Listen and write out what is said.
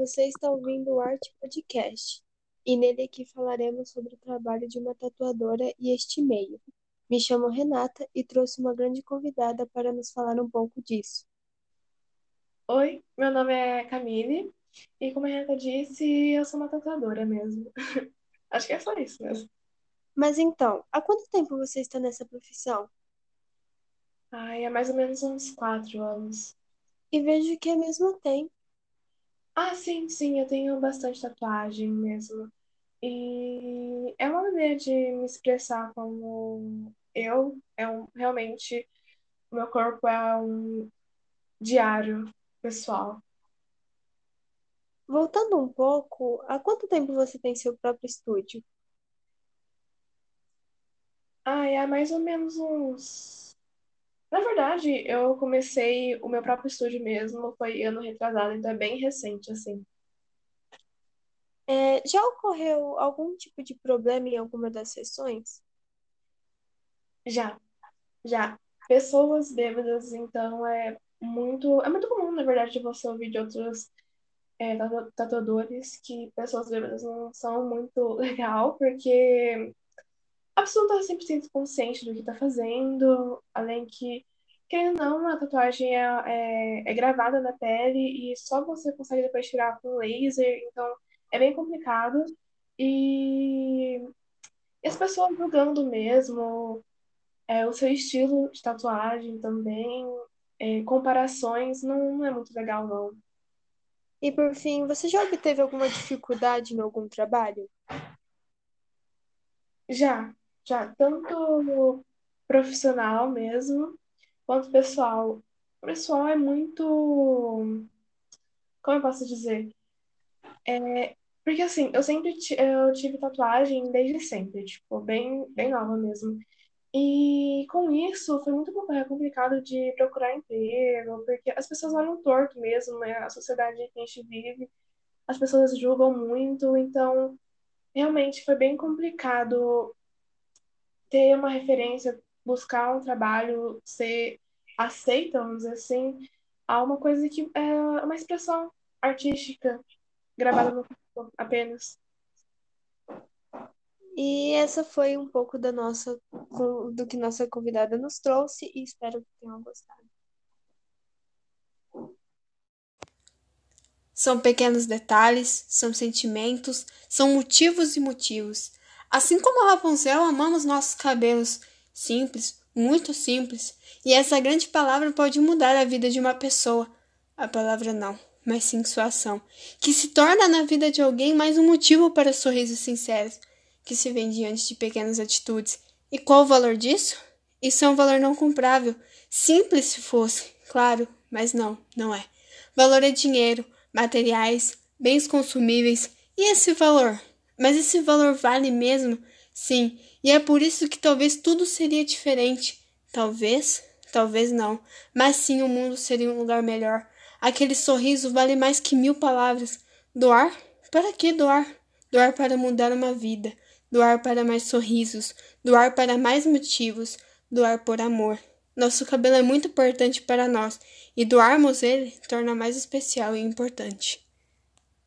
Você está ouvindo o Arte Podcast, e nele aqui falaremos sobre o trabalho de uma tatuadora e este meio. Me chamo Renata e trouxe uma grande convidada para nos falar um pouco disso. Oi, meu nome é Camille, e como a Renata disse, eu sou uma tatuadora mesmo. Acho que é só isso mesmo. Mas então, há quanto tempo você está nessa profissão? Ai, é mais ou menos uns quatro anos. E vejo que é mesmo tempo. Ah, sim, sim, eu tenho bastante tatuagem mesmo. E é uma maneira de me expressar como eu, é um, realmente, o meu corpo é um diário pessoal. Voltando um pouco, há quanto tempo você tem seu próprio estúdio? Ah, é mais ou menos uns. Na verdade, eu comecei o meu próprio estúdio mesmo, foi ano retrasado, então é bem recente, assim. É, já ocorreu algum tipo de problema em alguma das sessões? Já, já. Pessoas bêbadas, então é muito. É muito comum, na verdade, você ouvir de outros é, tatu- tatuadores que pessoas bêbadas não são muito legal, porque a pessoa não tá 100% consciente do que tá fazendo, além que, querendo ou não, a tatuagem é, é, é gravada na pele e só você consegue depois tirar com laser, então é bem complicado. E, e as pessoas julgando mesmo, é, o seu estilo de tatuagem também, é, comparações, não, não é muito legal, não. E por fim, você já obteve alguma dificuldade em algum trabalho? Já, já, tanto profissional mesmo, quanto pessoal. O pessoal é muito, como eu posso dizer? É, porque assim, eu sempre eu tive tatuagem desde sempre, tipo, bem, bem nova mesmo. E com isso foi muito compl- complicado de procurar emprego, porque as pessoas olham torto mesmo, né? A sociedade que a gente vive, as pessoas julgam muito, então realmente foi bem complicado ter uma referência, buscar um trabalho, ser aceita, vamos dizer assim, a uma coisa que é uma expressão artística gravada no corpo apenas. E essa foi um pouco da nossa, do que nossa convidada nos trouxe e espero que tenham gostado. São pequenos detalhes, são sentimentos, são motivos e motivos. Assim como a Rapunzel, amamos nossos cabelos. Simples, muito simples. E essa grande palavra pode mudar a vida de uma pessoa. A palavra não, mas sim sua ação. Que se torna na vida de alguém mais um motivo para sorrisos sinceros, que se vê diante de pequenas atitudes. E qual o valor disso? Isso é um valor não comprável. Simples se fosse, claro, mas não, não é. Valor é dinheiro, materiais, bens consumíveis. E esse valor? Mas esse valor vale mesmo? Sim, e é por isso que talvez tudo seria diferente. Talvez, talvez não, mas sim o mundo seria um lugar melhor. Aquele sorriso vale mais que mil palavras. Doar? Para que doar? Doar para mudar uma vida. Doar para mais sorrisos. Doar para mais motivos. Doar por amor. Nosso cabelo é muito importante para nós e doarmos ele torna mais especial e importante.